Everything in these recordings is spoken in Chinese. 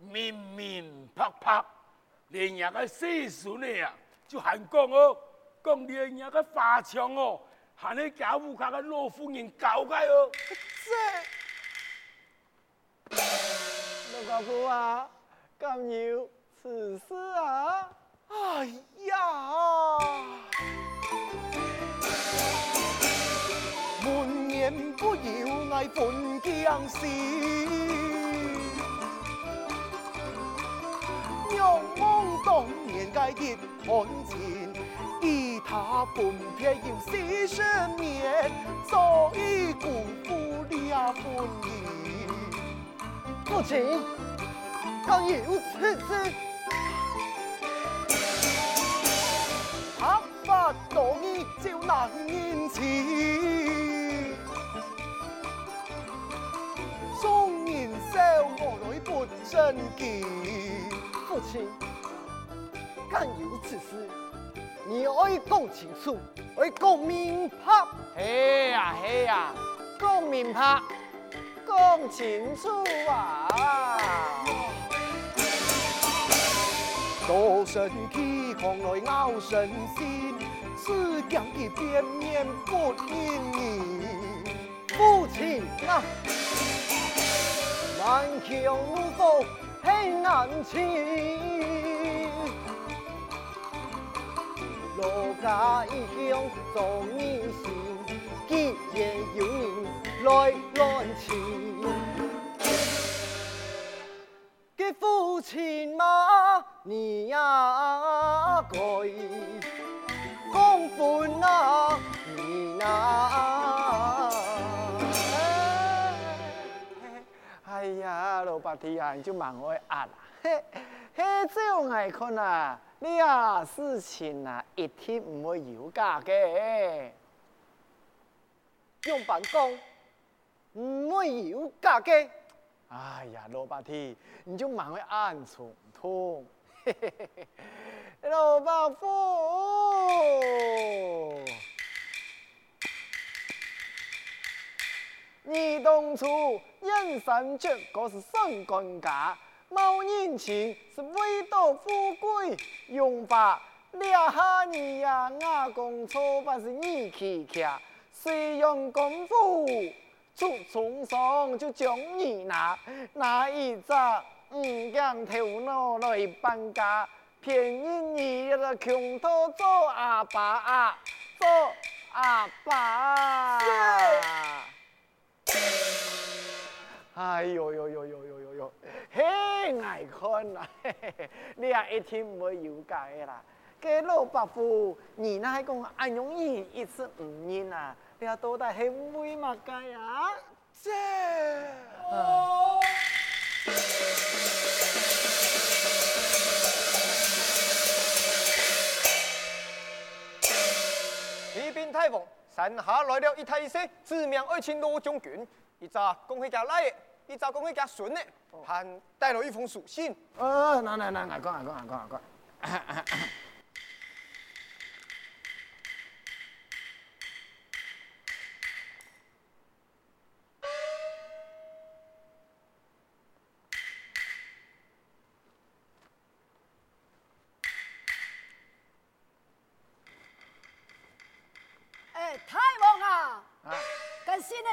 明明白白，连人家岁数呢呀，就还讲哦，讲连人家花枪哦，喊你家务卡个老夫人搞开哦。这，老伯父啊，敢有此事啊？哎呀！门前不要爱分江事，仰望当年嘅结婚前，与他分别有四十年，所以辜负了婚姻。父亲，敢有此事？多疑就难言辞，双年少我来不争气。父亲，敢有此事？你爱讲清楚，爱讲明白。嘿呀嘿呀，讲明白，讲清楚啊！多生气，狂来拗神仙。只讲一遍面不应你，父亲啊，难求福很难情，罗家英雄做义心，既然有人来乱情，给父亲嘛，你呀该。公分啊，呀，老伯弟啊，你就蛮 会压啦。嘿，嘿，这样爱看啊，你啊事情啊一天唔会有假嘅。用办公唔会有假嘅。哎呀，老伯弟，你就蛮会暗冲通。嘿嘿嘿嘿。老伯父，当初人生绝个是身官家，冇人情是为夺富贵，用法两下你呀，阿公错把是你去卡，虽用功夫出重伤就将你拿，拿一只唔将头脑来搬家。便因你一个穷途做阿爸啊，做阿爸。哎呦呦呦呦呦呦呦，嘿爱看啦，嘿嘿嘿，你也一天唔会有假的啦。给老伯父，你那还讲安容易一次唔认啊？你要多大很会嘛假啊？这。哦。太奉山下来了一太师，自命爱卿罗将军。一早讲迄家来，一早讲迄家孙呢，还带了一封书信。呃，那那那，我讲我讲我讲我讲。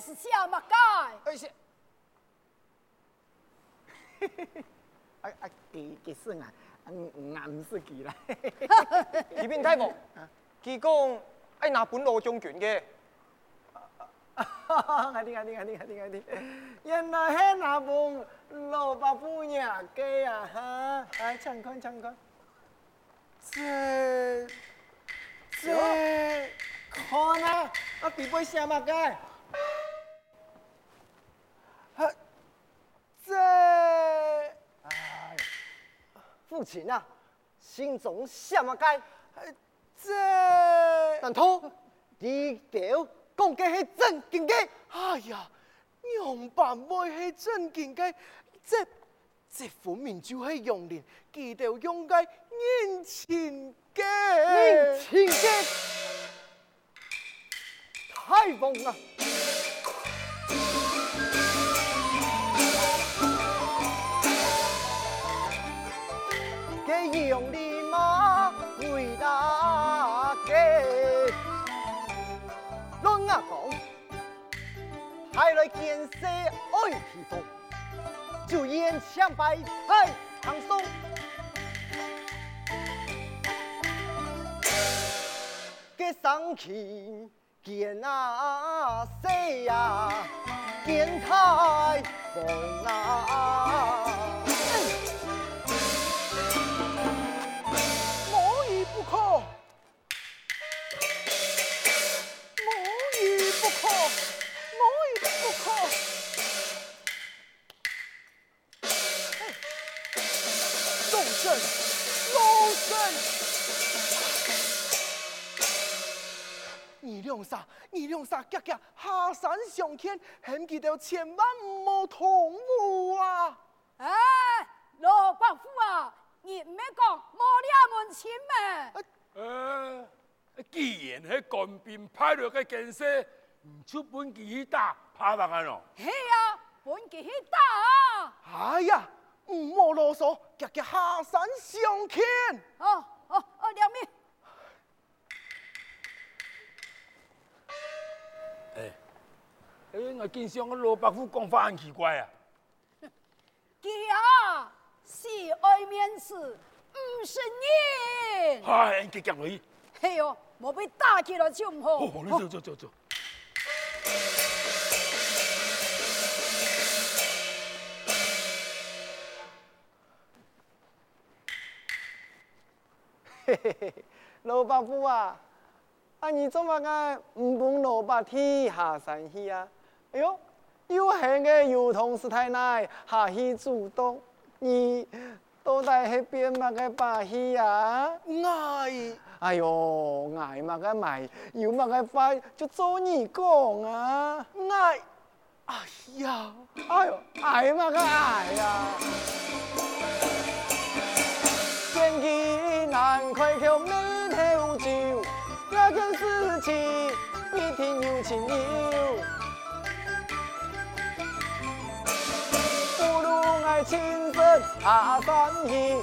是小马街，哎是，嘿嘿嘿，哎哎，几几岁啊？嗯嗯，唔识几啦。启禀太奉，佢讲爱拿本罗将军嘅。我听我听我听我听我听，原来系那本罗伯父娘嘅啊！哈，哎，请看请看，这这看啊，啊，比不小马街。这，哎，父亲啊，心中什么解？这，但托你屌讲嘅系正经嘅。哎呀，娘爸妹系正经嘅，这这分明就系用人，记得用嘅年轻嘅。年轻嘅，痛啊！给用力马回答给龙阿公，还来见识爱披风，就演相拜太唐松。给上去见啊谁呀？见太公啊！无一不可，无一不可，无一不可。龙神，龙神。两三，二两三，夹夹下山上天，很记得千万唔好同步啊！哎，罗伯父啊，你唔要讲冇两门亲咩？呃，既然系官兵派落嘅建设，唔出本钱去打，怕乜嘢咯？系啊，本钱去打啊！哎呀，唔好啰嗦，夹夹下山上天。哦哦哦，哎，我见上个罗伯父讲话很奇怪啊！佢啊，是爱面子，唔是人。嗨，结结女。嘿哟，莫被打起来就唔好。哦，你走走走走。嘿嘿嘿，罗伯父啊，啊你怎么个唔帮罗伯天下山去啊？哎呦，有闲个有同事太奶下去主动，你都在那边嘛个把戏呀？爱，哎呦，爱嘛个买，有嘛个快就做你讲啊！爱，哎呀，哎呦，爱乜个爱呀？天机难快条眉头皱，那件事情一定有情有。亲身下山去，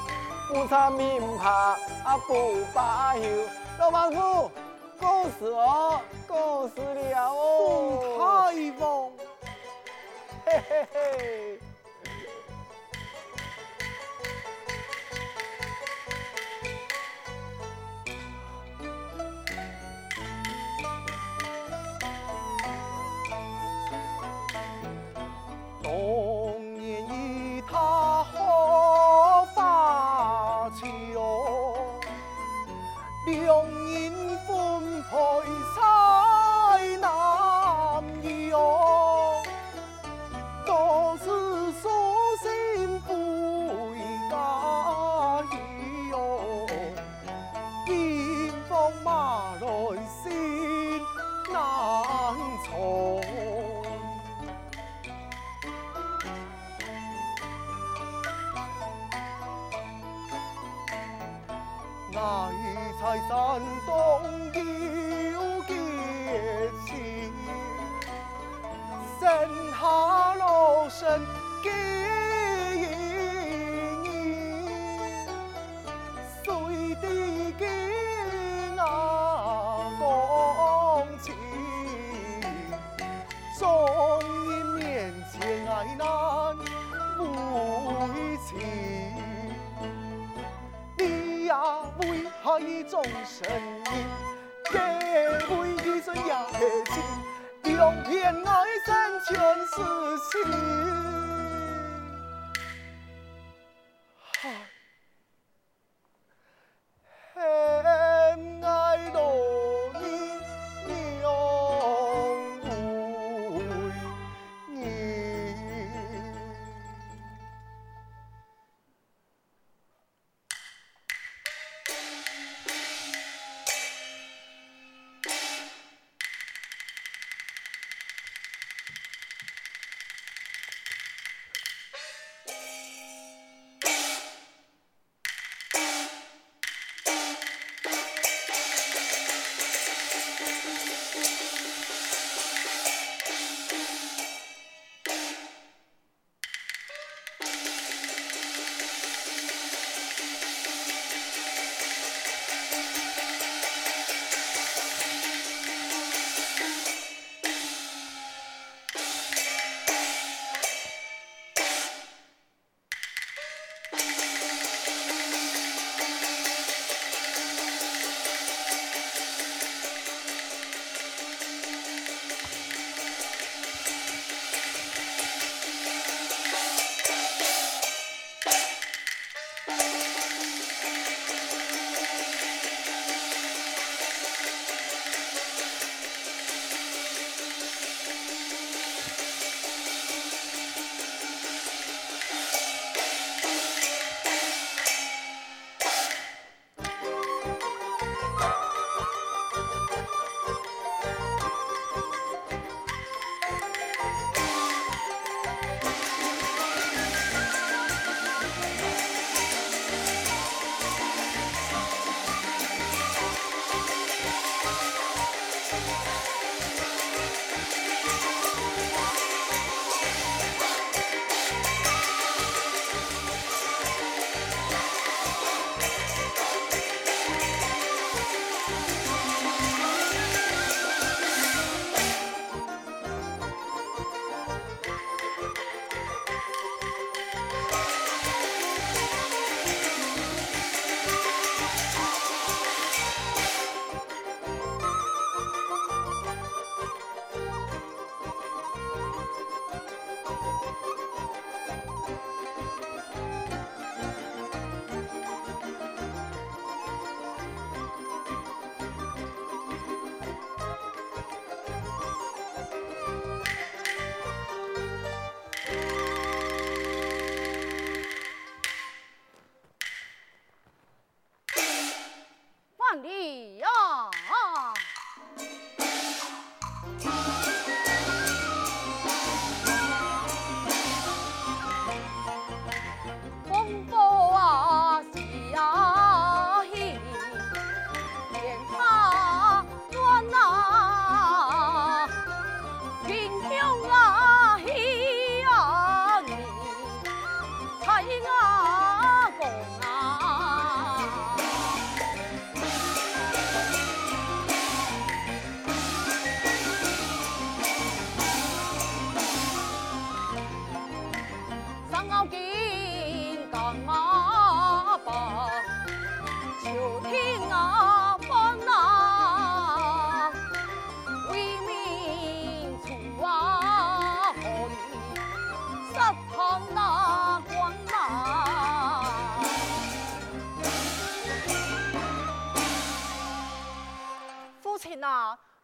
不查明牌啊不罢休。老板夫，告辞哦，告辞了哦。宋太王，嘿嘿嘿。山东有决心，生下老身。一种声音，给回一生也情，用片爱三全是心。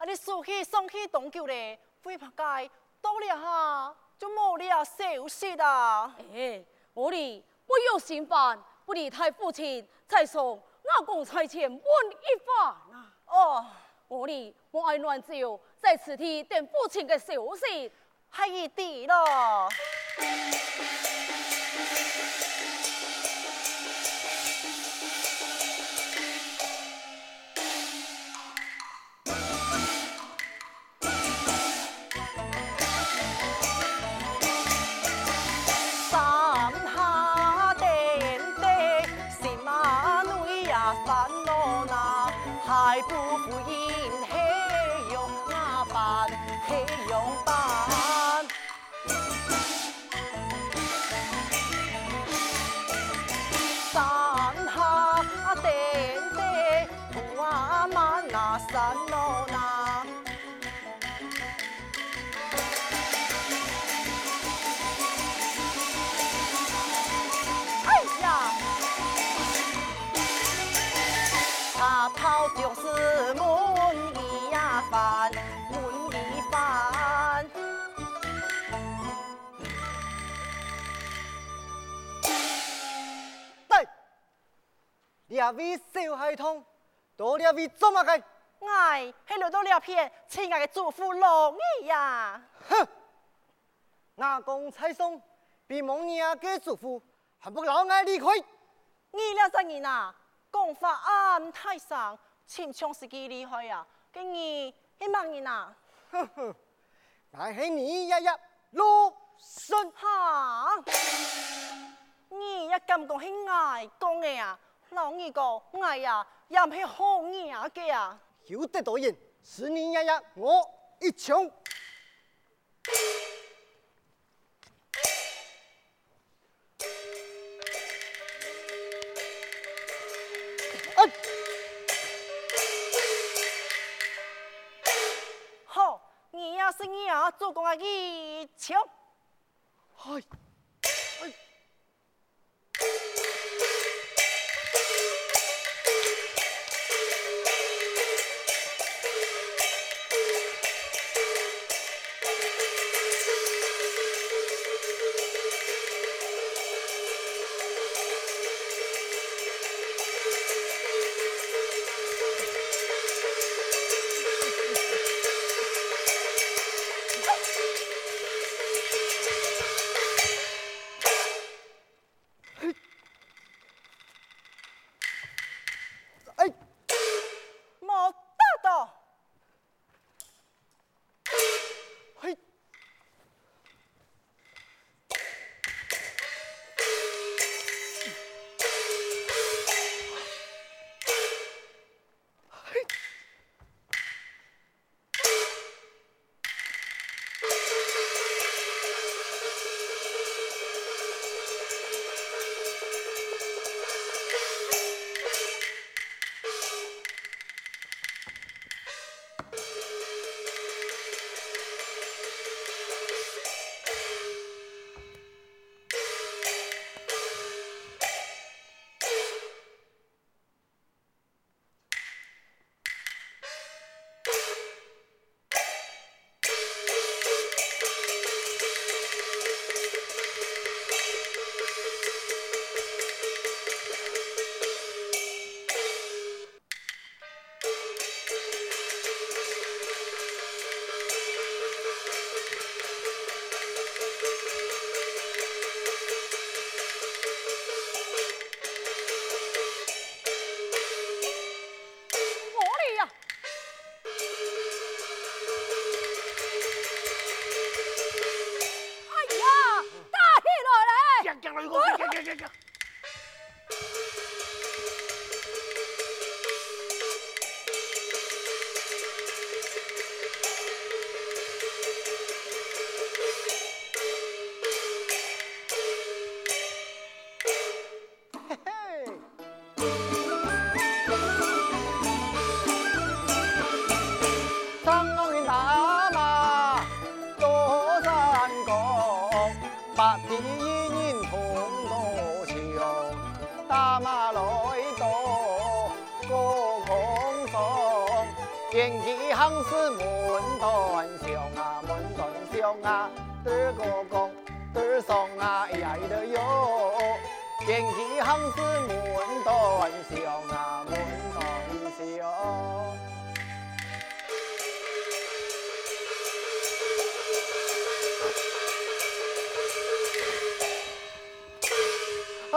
啊，啊你输去送去东舅嘞，会怕该到了哈就冇了消息啊！哎，我哩不有心烦，不理太父亲，才送我公差遣问一番啊！哦，我哩我爱乱走，在此地等父亲的消息，系一定咯。两位小孩童，多两位做乜嘅？哎，系来到两片亲爱的祝福龙儿呀！哼，阿公蔡松，比蒙尼亚嘅祖父，还不老爱离开。你俩真人啊，讲法安太上，请枪司机离开呀！给你系乜人啊？哼哼，乃系你爷爷陆逊哈！你一咁讲系爱讲嘅呀？老二个，哎呀，也唔系好嘢嘅呀！有得多人，是你爷爷，我一枪。啊！好，你呀是你呀，做工啊一枪。嗨。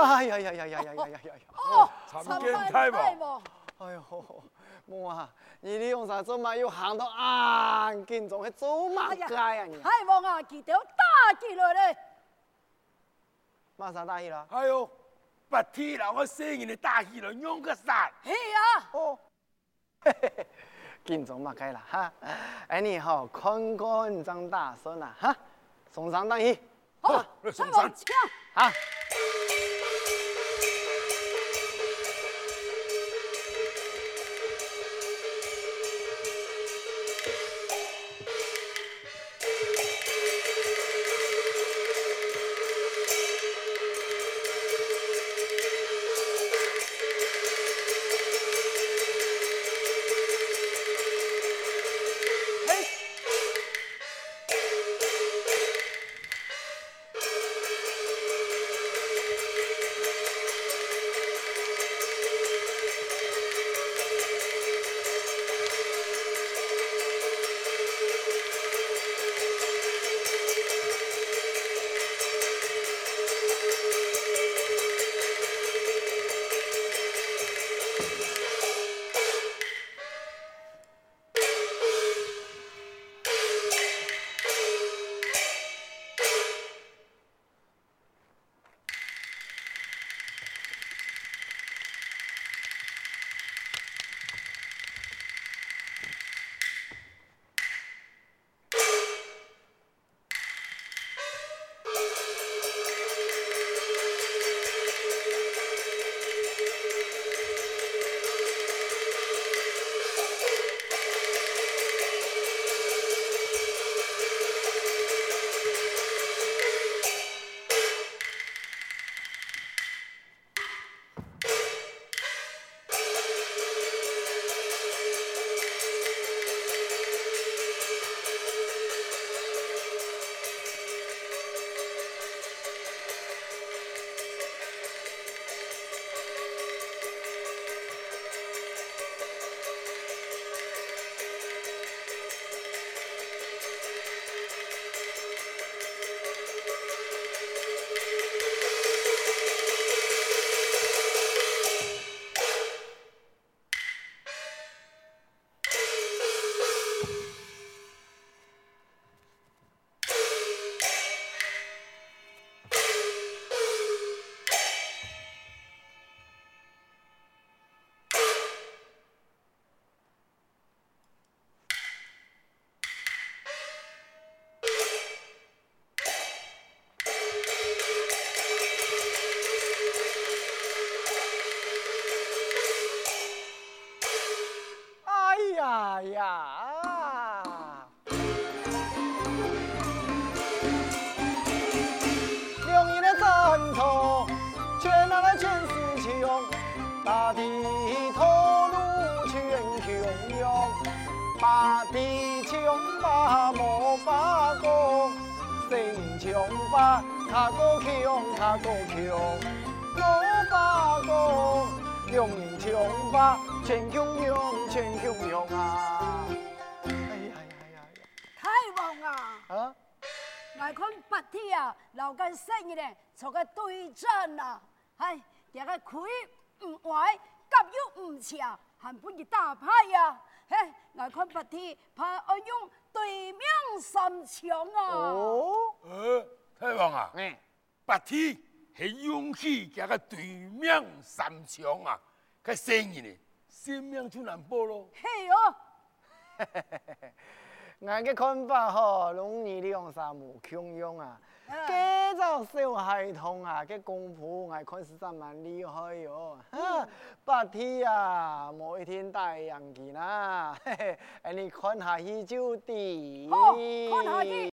哎呀呀呀呀呀呀呀呀！哦，参见太王。哎呦，母啊，你利用啥做嘛？又行到啊，紧仲去做嘛街啊你？太王啊，记得打起来嘞！马上打起来。哎呦，白天让我生人的打起来，用个啥？嘿呀。哦，嘿嘿嘿，紧仲嘛该啦哈！哎你好，看看张大孙啊哈，送上当去。好，送上。啊。他个强，他个强，我把个用人强吧，全强用，全强用啊！哎呀呀呀呀！太王啊！啊！我看白天啊，老干生意咧，做个对阵啊，哎，这个可以唔坏，急又唔强，还不如打牌呀！嘿，我看白天怕我用对面三枪啊！哦，呃，太王啊！嗯。白天很勇气加个对面三枪啊，个声音呢，生命就难保咯。嘿哦，我嘅看法嗬，容易利用啥无强用啊，几种小孩童啊，嘅功夫我看是真蛮厉害哟。哈，白天啊，某一天太阳见啦，嘿嘿，你看下去就地。好，看下去。